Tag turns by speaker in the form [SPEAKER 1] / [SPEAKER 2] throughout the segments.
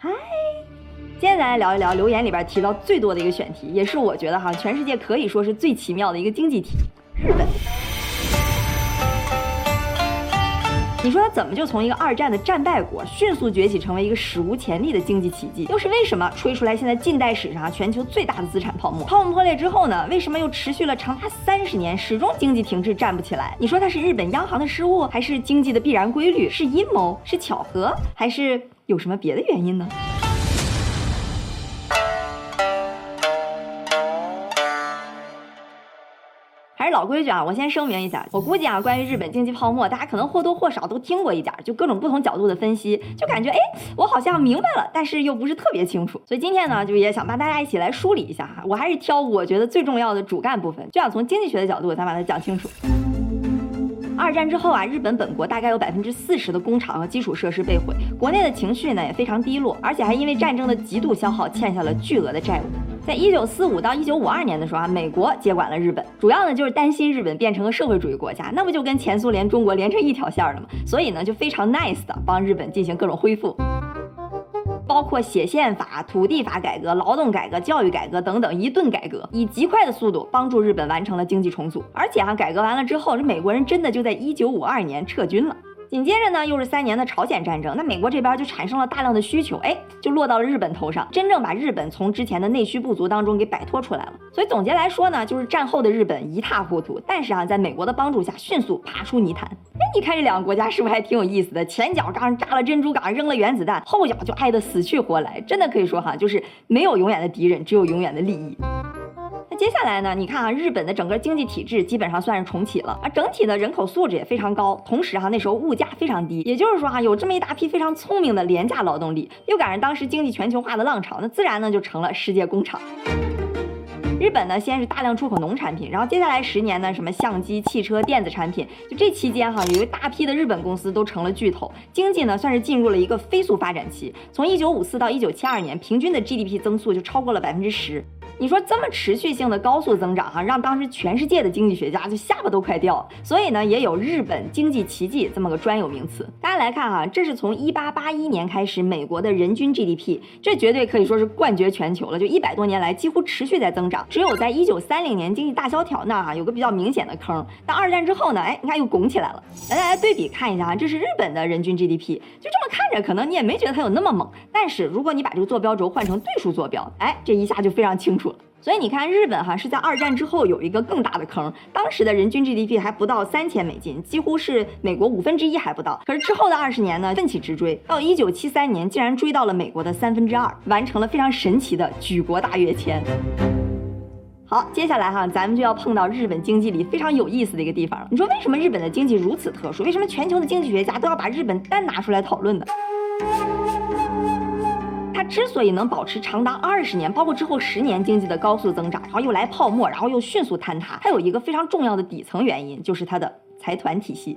[SPEAKER 1] 嗨，今天咱来聊一聊留言里边提到最多的一个选题，也是我觉得哈，全世界可以说是最奇妙的一个经济体——日本。你说它怎么就从一个二战的战败国迅速崛起成为一个史无前例的经济奇迹？又是为什么吹出来现在近代史上全球最大的资产泡沫？泡沫破裂之后呢？为什么又持续了长达三十年，始终经济停滞，站不起来？你说它是日本央行的失误，还是经济的必然规律？是阴谋？是巧合？还是有什么别的原因呢？还是老规矩啊，我先声明一下，我估计啊，关于日本经济泡沫，大家可能或多或少都听过一点，就各种不同角度的分析，就感觉哎，我好像明白了，但是又不是特别清楚。所以今天呢，就也想帮大家一起来梳理一下哈，我还是挑我觉得最重要的主干部分，就想从经济学的角度，咱把它讲清楚。二战之后啊，日本本国大概有百分之四十的工厂和基础设施被毁，国内的情绪呢也非常低落，而且还因为战争的极度消耗，欠下了巨额的债务。在一九四五到一九五二年的时候啊，美国接管了日本，主要呢就是担心日本变成了社会主义国家，那不就跟前苏联、中国连成一条线了吗？所以呢就非常 nice 的帮日本进行各种恢复。包括写宪法、土地法改革、劳动改革、教育改革等等一顿改革，以极快的速度帮助日本完成了经济重组。而且哈，改革完了之后，这美国人真的就在一九五二年撤军了。紧接着呢，又是三年的朝鲜战争，那美国这边就产生了大量的需求，哎，就落到了日本头上，真正把日本从之前的内需不足当中给摆脱出来了。所以总结来说呢，就是战后的日本一塌糊涂，但是啊，在美国的帮助下，迅速爬出泥潭。你看这两个国家是不是还挺有意思的？前脚刚扎了珍珠港，扔了原子弹，后脚就爱得死去活来，真的可以说哈，就是没有永远的敌人，只有永远的利益。那接下来呢？你看啊，日本的整个经济体制基本上算是重启了啊，整体的人口素质也非常高，同时哈，那时候物价非常低，也就是说哈，有这么一大批非常聪明的廉价劳动力，又赶上当时经济全球化的浪潮，那自然呢就成了世界工厂。日本呢，先是大量出口农产品，然后接下来十年呢，什么相机、汽车、电子产品，就这期间哈，有一大批的日本公司都成了巨头，经济呢算是进入了一个飞速发展期。从一九五四到一九七二年，平均的 GDP 增速就超过了百分之十。你说这么持续性的高速增长哈，让当时全世界的经济学家就下巴都快掉了。所以呢，也有日本经济奇迹这么个专有名词。大家来看哈，这是从一八八一年开始，美国的人均 GDP，这绝对可以说是冠绝全球了。就一百多年来，几乎持续在增长。只有在一九三零年经济大萧条那儿哈，有个比较明显的坑。但二战之后呢，哎，你看又拱起来了。来，来来对比看一下啊，这是日本的人均 GDP，就这么看着，可能你也没觉得它有那么猛。但是如果你把这个坐标轴换成对数坐标，哎，这一下就非常清楚。所以你看，日本哈是在二战之后有一个更大的坑，当时的人均 GDP 还不到三千美金，几乎是美国五分之一还不到。可是之后的二十年呢，奋起直追，到一九七三年竟然追到了美国的三分之二，完成了非常神奇的举国大跃迁。好，接下来哈，咱们就要碰到日本经济里非常有意思的一个地方了。你说为什么日本的经济如此特殊？为什么全球的经济学家都要把日本单拿出来讨论呢？它之所以能保持长达二十年，包括之后十年经济的高速增长，然后又来泡沫，然后又迅速坍塌，它有一个非常重要的底层原因，就是它的财团体系。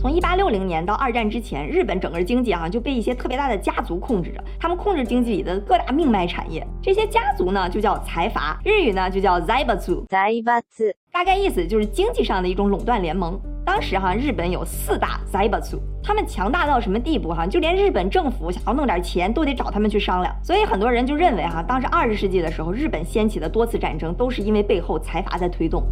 [SPEAKER 1] 从一八六零年到二战之前，日本整个经济啊就被一些特别大的家族控制着，他们控制经济里的各大命脉产业。这些家族呢就叫财阀，日语呢就叫 zaibatsu，大概意思就是经济上的一种垄断联盟。当时哈，日本有四大 Zebatu，他们强大到什么地步哈？就连日本政府想要弄点钱，都得找他们去商量。所以很多人就认为哈，当时二十世纪的时候，日本掀起的多次战争都是因为背后财阀在推动。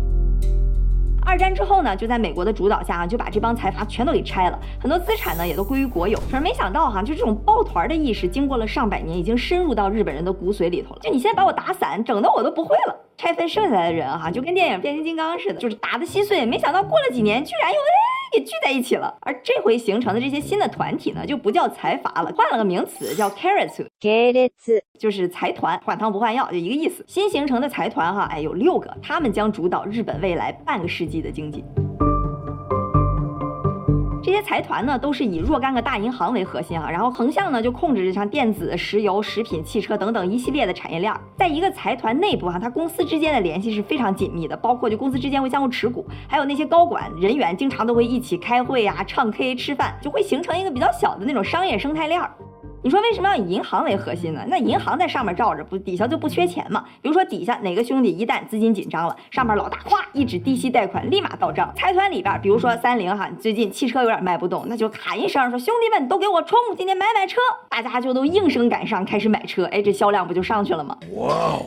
[SPEAKER 1] 二战之后呢，就在美国的主导下啊，就把这帮财阀全都给拆了，很多资产呢也都归于国有。可是没想到哈，就这种抱团的意识，经过了上百年，已经深入到日本人的骨髓里头了。就你现在把我打散，整的我都不会了。拆分剩下来的人哈，就跟电影变形金刚似的，就是打的稀碎。没想到过了几年，居然又哎。给聚在一起了，而这回形成的这些新的团体呢，就不叫财阀了，换了个名词叫 k a r a t k a r a t 就是财团，换汤不换药，就一个意思。新形成的财团哈，哎，有六个，他们将主导日本未来半个世纪的经济。这些财团呢，都是以若干个大银行为核心啊，然后横向呢就控制着像电子、石油、食品、汽车等等一系列的产业链。在一个财团内部哈，它公司之间的联系是非常紧密的，包括就公司之间会相互持股，还有那些高管人员经常都会一起开会呀、唱 K、吃饭，就会形成一个比较小的那种商业生态链。你说为什么要以银行为核心呢？那银行在上面罩着，不底下就不缺钱嘛？比如说底下哪个兄弟一旦资金紧张了，上面老大夸一纸低息贷款，立马到账。财团里边，比如说三菱哈，最近汽车有点卖不动，那就喊一声说兄弟们都给我冲，今天买买车，大家就都应声赶上开始买车，哎，这销量不就上去了吗？哇哦！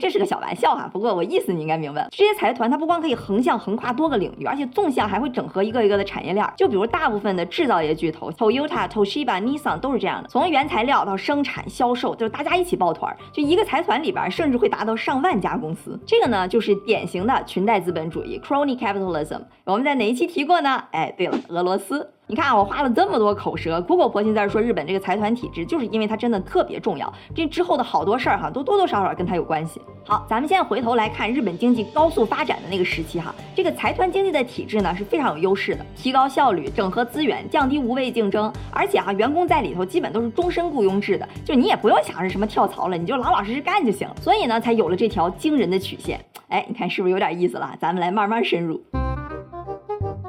[SPEAKER 1] 这是个小玩笑哈，不过我意思你应该明白。这些财团它不光可以横向横跨多个领域，而且纵向还会整合一个一个的产业链。就比如大部分的制造业巨头，Toyota、Toshiba、Nissan 都是这样的，从原材料到生产、销售，就是大家一起抱团。就一个财团里边，甚至会达到上万家公司。这个呢，就是典型的裙带资本主义 （Crony Capitalism）。我们在哪一期提过呢？哎，对了，俄罗斯。你看，我花了这么多口舌，苦口婆心在这说日本这个财团体制，就是因为它真的特别重要。这之后的好多事儿哈，都多多少少跟它有关系。好，咱们现在回头来看日本经济高速发展的那个时期哈，这个财团经济的体制呢是非常有优势的，提高效率、整合资源、降低无谓竞争，而且哈员工在里头基本都是终身雇佣制的，就你也不用想着什么跳槽了，你就老老实实干就行了。所以呢，才有了这条惊人的曲线。哎，你看是不是有点意思了？咱们来慢慢深入。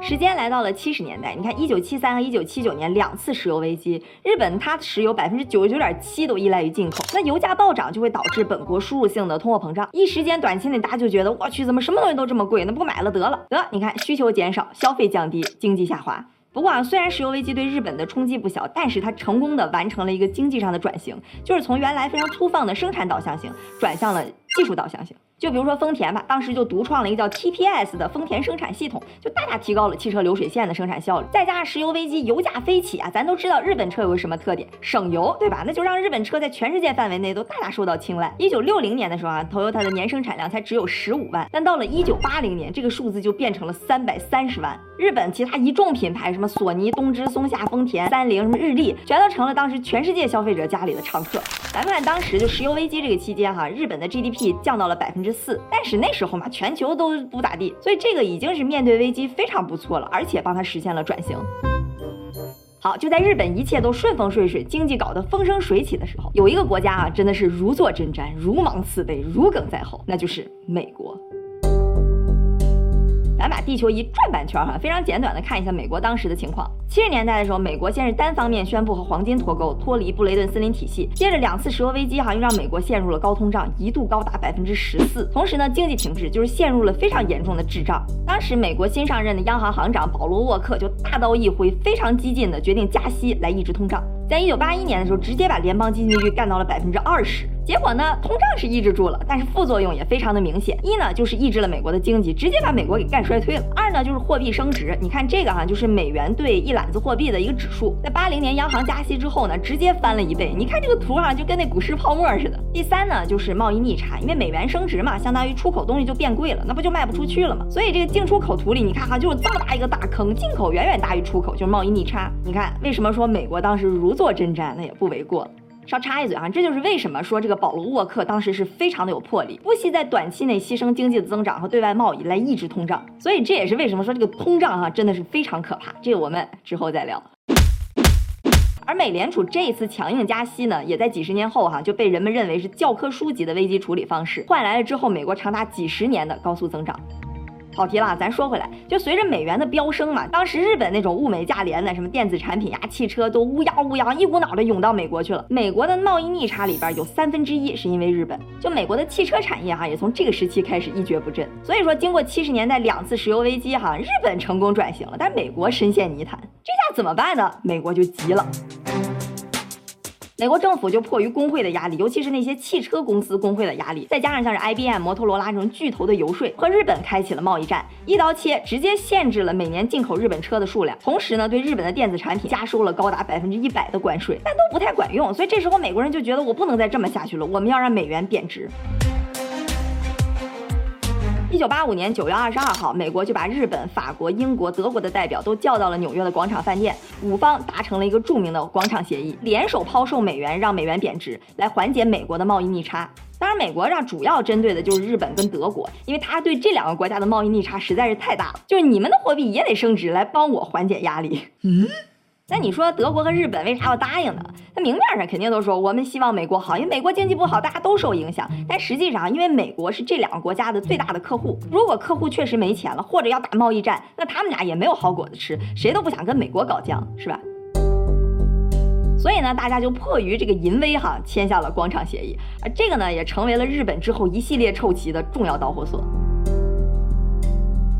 [SPEAKER 1] 时间来到了七十年代，你看一九七三和一九七九年两次石油危机，日本它石油百分之九十九点七都依赖于进口，那油价暴涨就会导致本国输入性的通货膨胀，一时间短期内大家就觉得我去怎么什么东西都这么贵，那不买了得了得，你看需求减少，消费降低，经济下滑。不过啊，虽然石油危机对日本的冲击不小，但是它成功的完成了一个经济上的转型，就是从原来非常粗放的生产导向型转向了技术导向型。就比如说丰田吧，当时就独创了一个叫 TPS 的丰田生产系统，就大大提高了汽车流水线的生产效率。再加上石油危机，油价飞起啊，咱都知道日本车有个什么特点，省油，对吧？那就让日本车在全世界范围内都大大受到青睐。一九六零年的时候啊，Toyota 的年生产量才只有十五万，但到了一九八零年，这个数字就变成了三百三十万。日本其他一众品牌，什么索尼、东芝、松下、丰田、三菱，什么日立，全都成了当时全世界消费者家里的常客。咱们看当时就石油危机这个期间哈，日本的 GDP 降到了百分之四，但是那时候嘛，全球都不咋地，所以这个已经是面对危机非常不错了，而且帮他实现了转型。好，就在日本一切都顺风顺水，经济搞得风生水起的时候，有一个国家啊，真的是如坐针毡，如芒刺背，如鲠在喉，那就是美国。咱把地球仪转半圈哈，非常简短的看一下美国当时的情况。七十年代的时候，美国先是单方面宣布和黄金脱钩，脱离布雷顿森林体系。接着两次石油危机哈，又让美国陷入了高通胀，一度高达百分之十四。同时呢，经济停滞，就是陷入了非常严重的滞胀。当时美国新上任的央行行长保罗沃克就大刀一挥，非常激进的决定加息来抑制通胀。在一九八一年的时候，直接把联邦基金利率干到了百分之二十。结果呢，通胀是抑制住了，但是副作用也非常的明显。一呢，就是抑制了美国的经济，直接把美国给干衰退了；二呢，就是货币升值。你看这个哈，就是美元兑一揽子货币的一个指数，在八零年央行加息之后呢，直接翻了一倍。你看这个图哈，就跟那股市泡沫似的。第三呢，就是贸易逆差，因为美元升值嘛，相当于出口东西就变贵了，那不就卖不出去了吗？所以这个进出口图里，你看哈，就有这么大一个大坑，进口远远大于出口，就是贸易逆差。你看为什么说美国当时如坐针毡，那也不为过。稍插一嘴啊，这就是为什么说这个保罗沃克当时是非常的有魄力，不惜在短期内牺牲经济的增长和对外贸易来抑制通胀。所以这也是为什么说这个通胀哈真的是非常可怕。这个我们之后再聊。而美联储这一次强硬加息呢，也在几十年后哈就被人们认为是教科书级的危机处理方式，换来了之后美国长达几十年的高速增长。跑题了，咱说回来，就随着美元的飙升嘛，当时日本那种物美价廉的什么电子产品呀、汽车都乌泱乌泱一股脑的涌到美国去了。美国的贸易逆差里边有三分之一是因为日本，就美国的汽车产业哈也从这个时期开始一蹶不振。所以说，经过七十年代两次石油危机哈，日本成功转型了，但美国深陷泥潭，这下怎么办呢？美国就急了。美国政府就迫于工会的压力，尤其是那些汽车公司工会的压力，再加上像是 IBM、摩托罗拉这种巨头的游说，和日本开启了贸易战，一刀切，直接限制了每年进口日本车的数量，同时呢，对日本的电子产品加收了高达百分之一百的关税，但都不太管用，所以这时候美国人就觉得我不能再这么下去了，我们要让美元贬值。一九八五年九月二十二号，美国就把日本、法国、英国、德国的代表都叫到了纽约的广场饭店，五方达成了一个著名的广场协议，联手抛售美元，让美元贬值，来缓解美国的贸易逆差。当然，美国让主要针对的就是日本跟德国，因为他对这两个国家的贸易逆差实在是太大了，就是你们的货币也得升值，来帮我缓解压力。嗯。那你说德国和日本为啥要答应呢？那明面上肯定都说我们希望美国好，因为美国经济不好，大家都受影响。但实际上，因为美国是这两个国家的最大的客户，如果客户确实没钱了，或者要打贸易战，那他们俩也没有好果子吃，谁都不想跟美国搞僵，是吧？所以呢，大家就迫于这个淫威哈，签下了广场协议，而这个呢，也成为了日本之后一系列臭棋的重要导火索。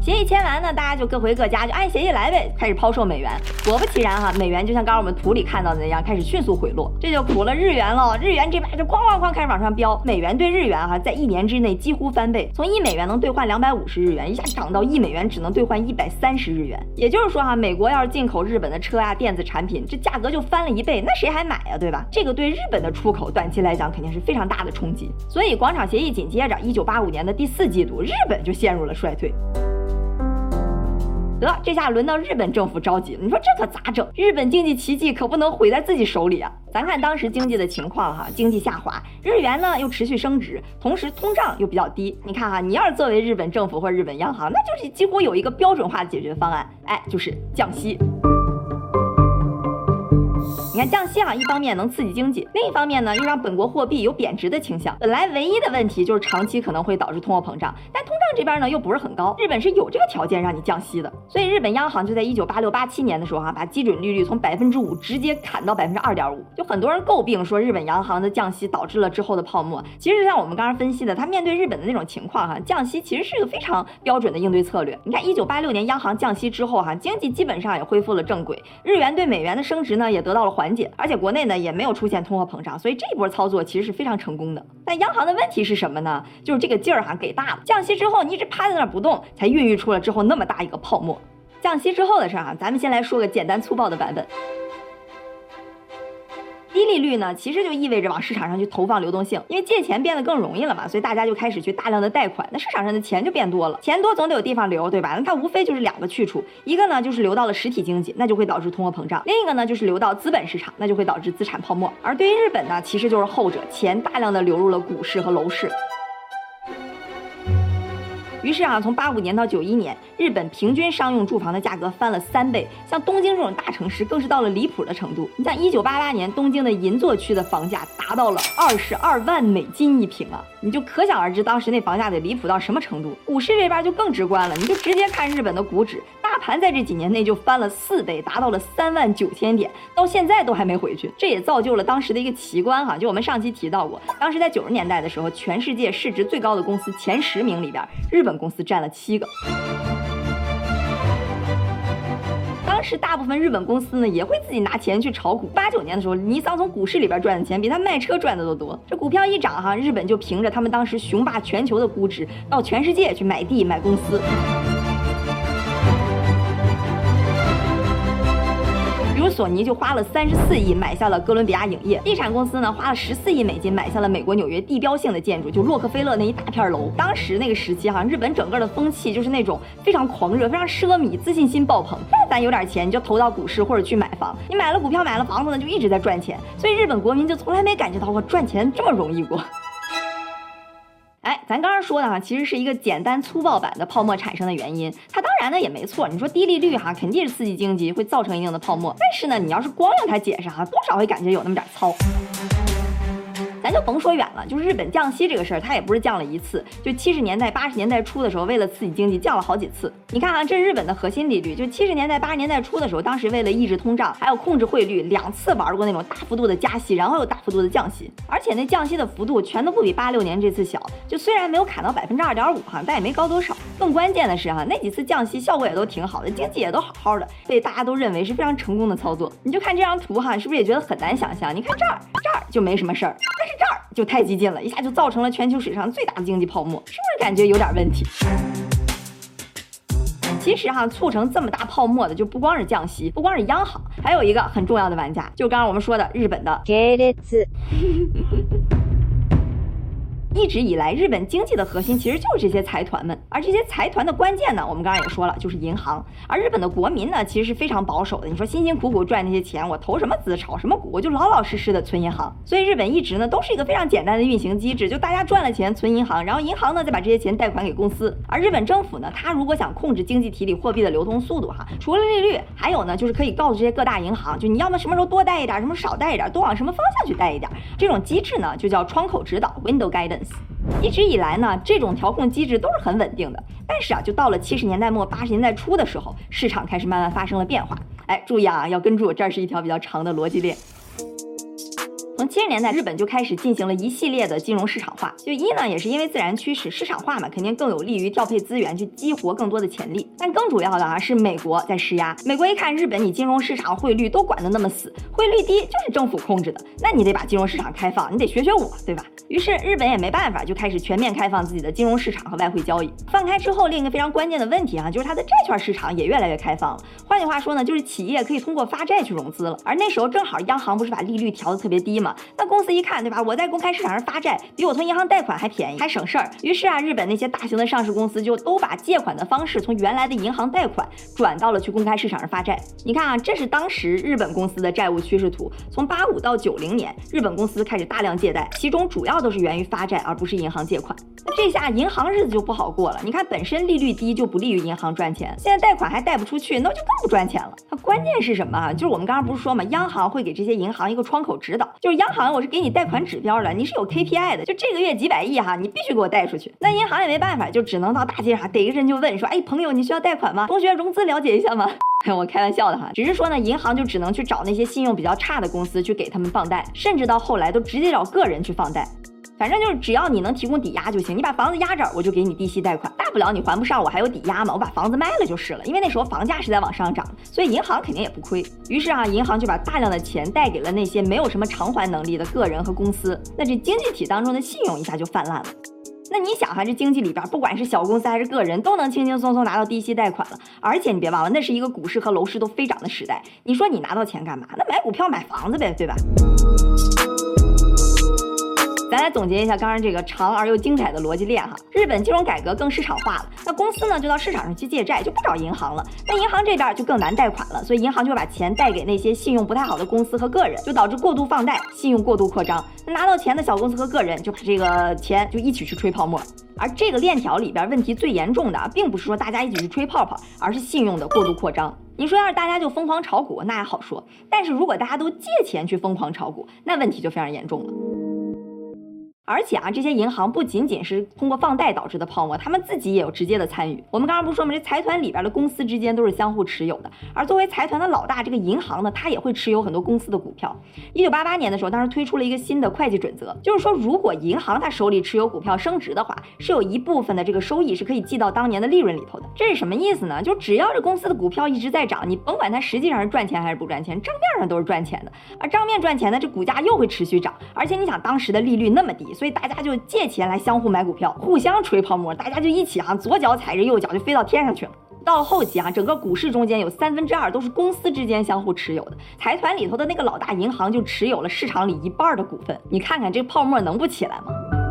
[SPEAKER 1] 协议签完呢，大家就各回各家，就按协议来呗，开始抛售美元。果不其然哈，美元就像刚刚我们图里看到的那样，开始迅速回落，这就苦了日元了。日元这边就哐哐哐开始往上飙，美元对日元哈，在一年之内几乎翻倍，从一美元能兑换两百五十日元，一下涨到一美元只能兑换一百三十日元。也就是说哈，美国要是进口日本的车啊、电子产品，这价格就翻了一倍，那谁还买呀，对吧？这个对日本的出口短期来讲肯定是非常大的冲击。所以广场协议紧接着，一九八五年的第四季度，日本就陷入了衰退。得，这下轮到日本政府着急了。你说这可咋整？日本经济奇迹可不能毁在自己手里啊！咱看当时经济的情况哈，经济下滑，日元呢又持续升值，同时通胀又比较低。你看哈，你要是作为日本政府或者日本央行，那就是几乎有一个标准化的解决方案，哎，就是降息。你看降息啊，一方面能刺激经济，另一方面呢又让本国货币有贬值的倾向。本来唯一的问题就是长期可能会导致通货膨胀，但通胀这边呢又不是很高，日本是有这个条件让你降息的。所以日本央行就在一九八六八七年的时候哈，把基准利率从百分之五直接砍到百分之二点五。就很多人诟病说日本央行的降息导致了之后的泡沫。其实就像我们刚刚分析的，它面对日本的那种情况哈，降息其实是个非常标准的应对策略。你看一九八六年央行降息之后哈，经济基本上也恢复了正轨，日元对美元的升值呢也得到了缓缓解，而且国内。呢也没有出现通货膨胀，所以这一波操作其实是非常成功的。但央行的问题是什么呢？就是这个劲儿哈给大了。降息之后，你一直趴在那儿不动，才孕育出了之后那么大一个泡沫。降息之后的事儿哈，咱们先来说个简单粗暴的版本。低利率呢，其实就意味着往市场上去投放流动性，因为借钱变得更容易了嘛，所以大家就开始去大量的贷款，那市场上的钱就变多了，钱多总得有地方流，对吧？那它无非就是两个去处，一个呢就是流到了实体经济，那就会导致通货膨胀；另一个呢就是流到资本市场，那就会导致资产泡沫。而对于日本呢，其实就是后者，钱大量的流入了股市和楼市。于是啊，从八五年到九一年，日本平均商用住房的价格翻了三倍，像东京这种大城市更是到了离谱的程度。你像一九八八年，东京的银座区的房价达到了二十二万美金一平啊，你就可想而知当时那房价得离谱到什么程度。股市这边就更直观了，你就直接看日本的股指。盘在这几年内就翻了四倍，达到了三万九千点，到现在都还没回去。这也造就了当时的一个奇观哈，就我们上期提到过，当时在九十年代的时候，全世界市值最高的公司前十名里边，日本公司占了七个。当时大部分日本公司呢，也会自己拿钱去炒股。八九年的时候，尼桑从股市里边赚的钱，比他卖车赚的都多。这股票一涨哈，日本就凭着他们当时雄霸全球的估值，到全世界去买地买公司。索尼就花了三十四亿买下了哥伦比亚影业，地产公司呢花了十四亿美金买下了美国纽约地标性的建筑，就洛克菲勒那一大片楼。当时那个时期哈，日本整个的风气就是那种非常狂热、非常奢靡、自信心爆棚。但凡有点钱，你就投到股市或者去买房。你买了股票、买了房子呢，就一直在赚钱。所以日本国民就从来没感觉到过赚钱这么容易过。哎，咱刚刚说的哈，其实是一个简单粗暴版的泡沫产生的原因。它当然呢也没错，你说低利率哈，肯定是刺激经济，会造成一定的泡沫。但是呢，你要是光用它解释哈，多少会感觉有那么点糙。咱就甭说远了，就是日本降息这个事儿，它也不是降了一次，就七十年代、八十年代初的时候，为了刺激经济，降了好几次。你看啊，这是日本的核心利率，就七十年代、八十年代初的时候，当时为了抑制通胀，还有控制汇率，两次玩过那种大幅度的加息，然后又大幅度的降息，而且那降息的幅度全都不比八六年这次小。就虽然没有砍到百分之二点五哈，但也没高多少。更关键的是哈，那几次降息效果也都挺好的，经济也都好好的，所以大家都认为是非常成功的操作。你就看这张图哈，是不是也觉得很难想象？你看这儿，这儿就没什么事儿，就太激进了，一下就造成了全球史上最大的经济泡沫，是不是感觉有点问题？其实哈，促成这么大泡沫的就不光是降息，不光是央行，还有一个很重要的玩家，就刚刚我们说的日本的。一直以来，日本经济的核心其实就是这些财团们，而这些财团的关键呢，我们刚刚也说了，就是银行。而日本的国民呢，其实是非常保守的。你说辛辛苦苦赚那些钱，我投什么资，炒什么股，我就老老实实的存银行。所以日本一直呢，都是一个非常简单的运行机制，就大家赚了钱存银行，然后银行呢再把这些钱贷款给公司。而日本政府呢，它如果想控制经济体里货币的流通速度，哈，除了利率，还有呢，就是可以告诉这些各大银行，就你要么什么时候多贷一点，什么少贷一点，多往什么方向去贷一点。这种机制呢，就叫窗口指导 （window guidance）。一直以来呢，这种调控机制都是很稳定的。但是啊，就到了七十年代末八十年代初的时候，市场开始慢慢发生了变化。哎，注意啊，要跟住，这儿是一条比较长的逻辑链。从七十年代，日本就开始进行了一系列的金融市场化。就一呢，也是因为自然趋势，市场化嘛，肯定更有利于调配资源，去激活更多的潜力。但更主要的啊，是美国在施压。美国一看日本，你金融市场、汇率都管得那么死，汇率低就是政府控制的，那你得把金融市场开放，你得学学我，对吧？于是日本也没办法，就开始全面开放自己的金融市场和外汇交易。放开之后，另一个非常关键的问题啊，就是它的债券市场也越来越开放了。换句话说呢，就是企业可以通过发债去融资了。而那时候正好央行不是把利率调得特别低嘛？那公司一看，对吧？我在公开市场上发债，比我从银行贷款还便宜，还省事儿。于是啊，日本那些大型的上市公司就都把借款的方式从原来的银行贷款转到了去公开市场上发债。你看啊，这是当时日本公司的债务趋势图。从八五到九零年，日本公司开始大量借贷，其中主要都是源于发债，而不是银行借款。那这下银行日子就不好过了。你看，本身利率低就不利于银行赚钱，现在贷款还贷不出去，那就更不赚钱了。它关键是什么啊？就是我们刚刚不是说嘛，央行会给这些银行一个窗口指导，就是央行我是给你贷款指标的，你是有 KPI 的，就这个月几百亿哈，你必须给我贷出去。那银行也没办法，就只能到大街上逮个人就问说，哎，朋友你需要贷款吗？同学融资了解一下吗？我开玩笑的哈，只是说呢，银行就只能去找那些信用比较差的公司去给他们放贷，甚至到后来都直接找个人去放贷。反正就是只要你能提供抵押就行，你把房子压这儿，我就给你低息贷款。大不了你还不上，我还有抵押嘛，我把房子卖了就是了。因为那时候房价是在往上涨，所以银行肯定也不亏。于是啊，银行就把大量的钱贷给了那些没有什么偿还能力的个人和公司。那这经济体当中的信用一下就泛滥了。那你想哈，这经济里边不管是小公司还是个人，都能轻轻松松拿到低息贷款了。而且你别忘了，那是一个股市和楼市都飞涨的时代。你说你拿到钱干嘛？那买股票买房子呗，对吧？咱来总结一下刚刚这个长而又精彩的逻辑链哈。日本金融改革更市场化了，那公司呢就到市场上去借债，就不找银行了。那银行这边就更难贷款了，所以银行就把钱贷给那些信用不太好的公司和个人，就导致过度放贷，信用过度扩张。那拿到钱的小公司和个人就把这个钱就一起去吹泡沫。而这个链条里边问题最严重的，并不是说大家一起去吹泡泡，而是信用的过度扩张。你说要是大家就疯狂炒股，那还好说；但是如果大家都借钱去疯狂炒股，那问题就非常严重了。而且啊，这些银行不仅仅是通过放贷导致的泡沫，他们自己也有直接的参与。我们刚刚不是说吗？这财团里边的公司之间都是相互持有的。而作为财团的老大，这个银行呢，它也会持有很多公司的股票。一九八八年的时候，当时推出了一个新的会计准则，就是说，如果银行它手里持有股票升值的话，是有一部分的这个收益是可以记到当年的利润里头的。这是什么意思呢？就只要这公司的股票一直在涨，你甭管它实际上是赚钱还是不赚钱，账面上都是赚钱的。而账面赚钱呢，这股价又会持续涨。而且你想，当时的利率那么低，所以大家就。借钱来相互买股票，互相吹泡沫，大家就一起啊，左脚踩着右脚就飞到天上去了。到了后期啊，整个股市中间有三分之二都是公司之间相互持有的，财团里头的那个老大银行就持有了市场里一半的股份。你看看这泡沫能不起来吗？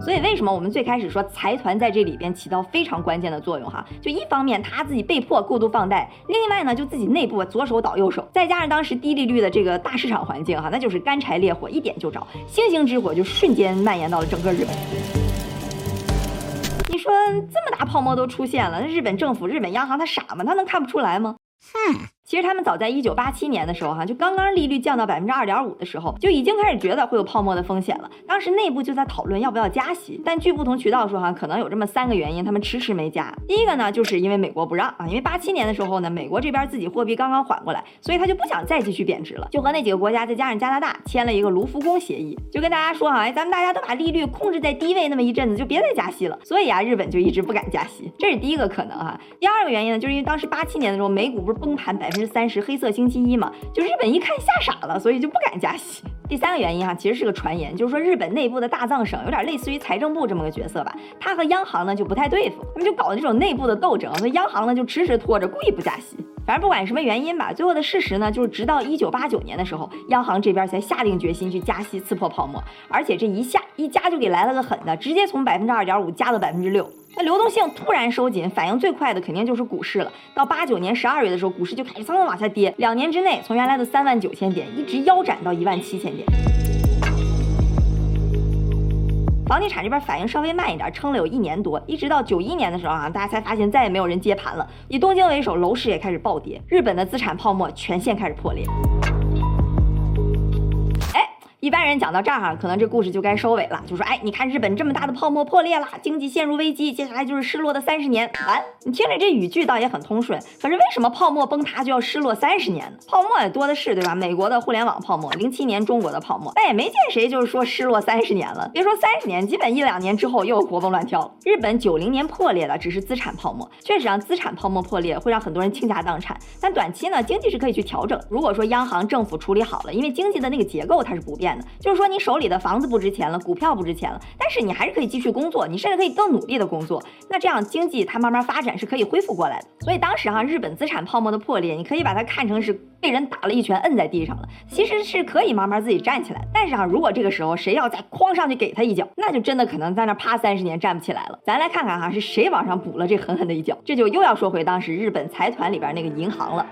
[SPEAKER 1] 所以为什么我们最开始说财团在这里边起到非常关键的作用哈？就一方面他自己被迫过度放贷，另外呢就自己内部左手倒右手，再加上当时低利率的这个大市场环境哈，那就是干柴烈火一点就着，星星之火就瞬间蔓延到了整个日本。你说这么大泡沫都出现了，那日本政府、日本央行他傻吗？他能看不出来吗？哼。其实他们早在一九八七年的时候，哈，就刚刚利率降到百分之二点五的时候，就已经开始觉得会有泡沫的风险了。当时内部就在讨论要不要加息，但据不同渠道说，哈，可能有这么三个原因，他们迟迟没加。第一个呢，就是因为美国不让啊，因为八七年的时候呢，美国这边自己货币刚刚缓过来，所以他就不想再继续贬值了，就和那几个国家再加上加拿大签了一个卢浮宫协议，就跟大家说，哈，哎，咱们大家都把利率控制在低位那么一阵子，就别再加息了。所以啊，日本就一直不敢加息，这是第一个可能哈。第二个原因呢，就是因为当时八七年的时候，美股不是崩盘百分之三十，黑色。星期一嘛，就日本一看吓傻了，所以就不敢加息。第三个原因哈，其实是个传言，就是说日本内部的大藏省有点类似于财政部这么个角色吧，他和央行呢就不太对付，他们就搞这种内部的斗争，所以央行呢就迟迟拖着，故意不加息。反正不管什么原因吧，最后的事实呢，就是直到一九八九年的时候，央行这边才下定决心去加息刺破泡沫，而且这一下一加就给来了个狠的，直接从百分之二点五加到百分之六。那流动性突然收紧，反应最快的肯定就是股市了。到八九年十二月的时候，股市就开始蹭蹭往下跌，两年之内从原来的三万九千点一直腰斩到一万七千点。房地产这边反应稍微慢一点，撑了有一年多，一直到九一年的时候啊，大家才发现再也没有人接盘了。以东京为首，楼市也开始暴跌，日本的资产泡沫全线开始破裂。一般人讲到这儿哈，可能这故事就该收尾了，就说哎，你看日本这么大的泡沫破裂了，经济陷入危机，接下来就是失落的三十年。完，你听着这语句倒也很通顺，可是为什么泡沫崩塌就要失落三十年呢？泡沫也多的是，对吧？美国的互联网泡沫，零七年中国的泡沫，但也没见谁就是说失落三十年了。别说三十年，基本一两年之后又活蹦乱跳了。日本九零年破裂的只是资产泡沫，确实让资产泡沫破裂会让很多人倾家荡产，但短期呢，经济是可以去调整。如果说央行政府处理好了，因为经济的那个结构它是不变。就是说，你手里的房子不值钱了，股票不值钱了，但是你还是可以继续工作，你甚至可以更努力的工作。那这样经济它慢慢发展是可以恢复过来的。所以当时哈，日本资产泡沫的破裂，你可以把它看成是被人打了一拳，摁在地上了，其实是可以慢慢自己站起来。但是哈，如果这个时候谁要再哐上去给他一脚，那就真的可能在那趴三十年站不起来了。咱来看看哈，是谁往上补了这狠狠的一脚？这就又要说回当时日本财团里边那个银行了。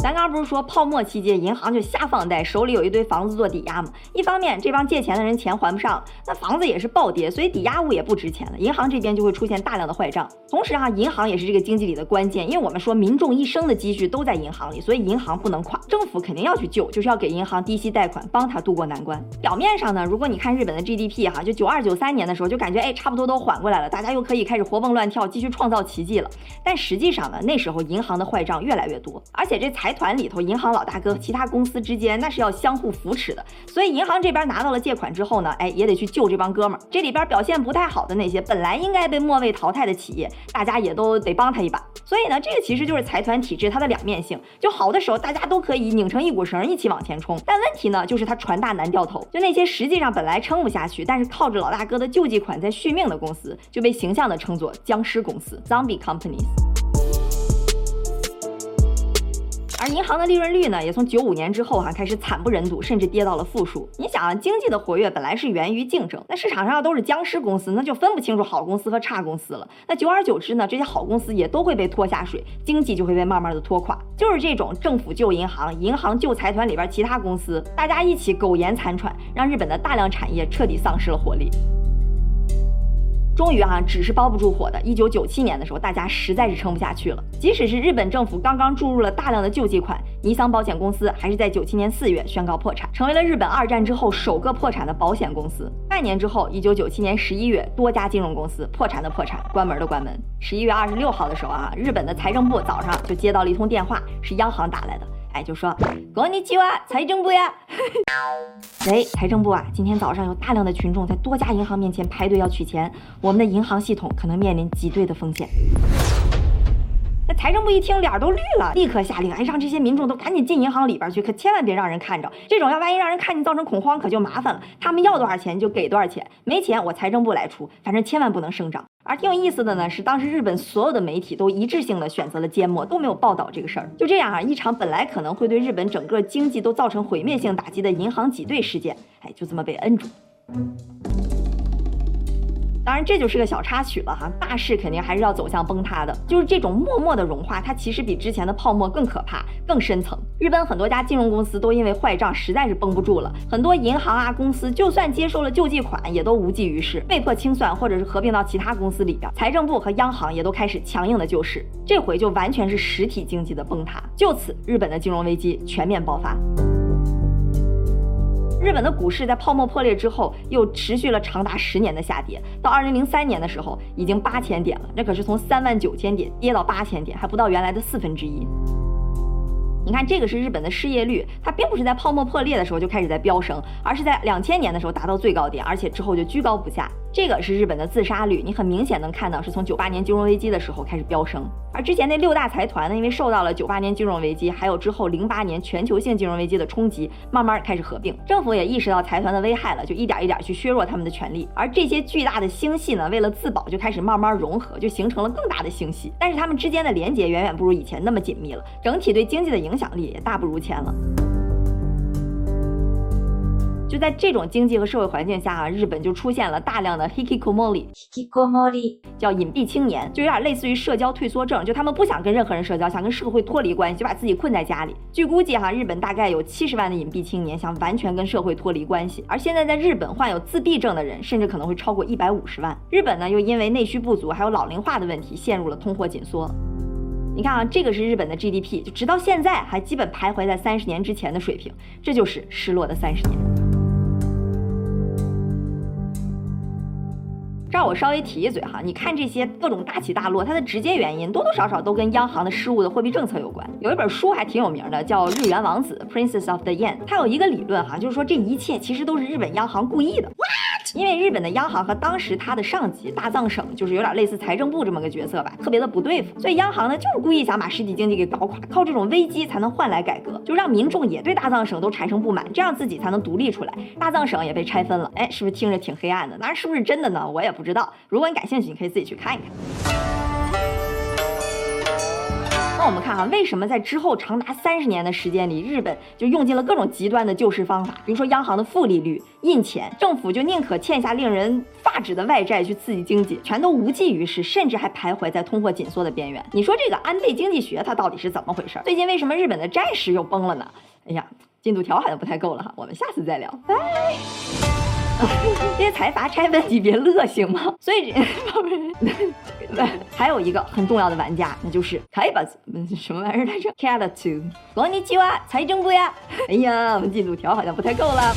[SPEAKER 1] 咱刚不是说泡沫期间银行就瞎放贷，手里有一堆房子做抵押吗？一方面这帮借钱的人钱还不上，那房子也是暴跌，所以抵押物也不值钱了，银行这边就会出现大量的坏账。同时哈，银行也是这个经济里的关键，因为我们说民众一生的积蓄都在银行里，所以银行不能垮，政府肯定要去救，就是要给银行低息贷款，帮他渡过难关。表面上呢，如果你看日本的 GDP 哈，就九二九三年的时候就感觉哎差不多都缓过来了，大家又可以开始活蹦乱跳，继续创造奇迹了。但实际上呢，那时候银行的坏账越来越多，而且这财团里头银行。老大哥和，其他公司之间那是要相互扶持的，所以银行这边拿到了借款之后呢，哎，也得去救这帮哥们儿。这里边表现不太好的那些，本来应该被末位淘汰的企业，大家也都得帮他一把。所以呢，这个其实就是财团体制它的两面性。就好的时候，大家都可以拧成一股绳，一起往前冲。但问题呢，就是它船大难掉头。就那些实际上本来撑不下去，但是靠着老大哥的救济款在续命的公司，就被形象的称作僵尸公司 （Zombie Companies）。而银行的利润率呢，也从九五年之后哈开始惨不忍睹，甚至跌到了负数。你想啊，经济的活跃本来是源于竞争，那市场上都是僵尸公司，那就分不清楚好公司和差公司了。那久而久之呢，这些好公司也都会被拖下水，经济就会被慢慢的拖垮。就是这种政府救银行，银行救财团里边其他公司，大家一起苟延残喘，让日本的大量产业彻底丧失了活力。终于啊，纸是包不住火的。一九九七年的时候，大家实在是撑不下去了。即使是日本政府刚刚注入了大量的救济款，尼桑保险公司还是在九七年四月宣告破产，成为了日本二战之后首个破产的保险公司。半年之后，一九九七年十一月，多家金融公司破产的破产，关门的关门。十一月二十六号的时候啊，日本的财政部早上就接到了一通电话，是央行打来的。就说，恭喜你啊，财政部呀！喂，财政部啊，今天早上有大量的群众在多家银行面前排队要取钱，我们的银行系统可能面临挤兑的风险。那财政部一听，脸都绿了，立刻下令，哎，让这些民众都赶紧进银行里边去，可千万别让人看着。这种要万一让人看见，造成恐慌，可就麻烦了。他们要多少钱就给多少钱，没钱我财政部来出，反正千万不能声张。而挺有意思的呢，是当时日本所有的媒体都一致性的选择了缄默，都没有报道这个事儿。就这样啊，一场本来可能会对日本整个经济都造成毁灭性打击的银行挤兑事件，哎，就这么被摁住。当然，这就是个小插曲了哈，大势肯定还是要走向崩塌的。就是这种默默的融化，它其实比之前的泡沫更可怕、更深层。日本很多家金融公司都因为坏账实在是绷不住了，很多银行啊公司就算接受了救济款，也都无济于事，被迫清算或者是合并到其他公司里边。财政部和央行也都开始强硬的救市，这回就完全是实体经济的崩塌。就此，日本的金融危机全面爆发。日本的股市在泡沫破裂之后，又持续了长达十年的下跌，到二零零三年的时候，已经八千点了，那可是从三万九千点跌到八千点，还不到原来的四分之一。你看，这个是日本的失业率，它并不是在泡沫破裂的时候就开始在飙升，而是在两千年的时候达到最高点，而且之后就居高不下。这个是日本的自杀率，你很明显能看到是从九八年金融危机的时候开始飙升，而之前那六大财团呢，因为受到了九八年金融危机，还有之后零八年全球性金融危机的冲击，慢慢开始合并。政府也意识到财团的危害了，就一点一点去削弱他们的权利。而这些巨大的星系呢，为了自保，就开始慢慢融合，就形成了更大的星系。但是他们之间的连接远远不如以前那么紧密了，整体对经济的影响力也大不如前了。就在这种经济和社会环境下啊，日本就出现了大量的 hikikomori，hikikomori 叫隐蔽青年，就有点类似于社交退缩症，就他们不想跟任何人社交，想跟社会脱离关系，就把自己困在家里。据估计哈，日本大概有七十万的隐蔽青年想完全跟社会脱离关系，而现在在日本患有自闭症的人甚至可能会超过一百五十万。日本呢，又因为内需不足，还有老龄化的问题，陷入了通货紧缩。你看啊，这个是日本的 GDP，就直到现在还基本徘徊在三十年之前的水平，这就是失落的三十年。这儿我稍微提一嘴哈，你看这些各种大起大落，它的直接原因多多少少都跟央行的失误的货币政策有关。有一本书还挺有名的，叫《日元王子》（Princess of the Yen），它有一个理论哈，就是说这一切其实都是日本央行故意的。因为日本的央行和当时他的上级大藏省就是有点类似财政部这么个角色吧，特别的不对付，所以央行呢就是故意想把实体经济给搞垮，靠这种危机才能换来改革，就让民众也对大藏省都产生不满，这样自己才能独立出来，大藏省也被拆分了。哎，是不是听着挺黑暗的？那是不是真的呢？我也不知道。如果你感兴趣，你可以自己去看一看。那我们看哈，为什么在之后长达三十年的时间里，日本就用尽了各种极端的救市方法，比如说央行的负利率、印钱，政府就宁可欠下令人发指的外债去刺激经济，全都无济于事，甚至还徘徊在通货紧缩的边缘。你说这个安倍经济学它到底是怎么回事？最近为什么日本的债市又崩了呢？哎呀，进度条好像不太够了哈，我们下次再聊，拜。这些财阀拆分你别乐行吗？所以，还有一个很重要的玩家，那就是财阀，什么玩意儿来着？Cat two，光你计划财政部呀？哎呀，我们进度条好像不太够了。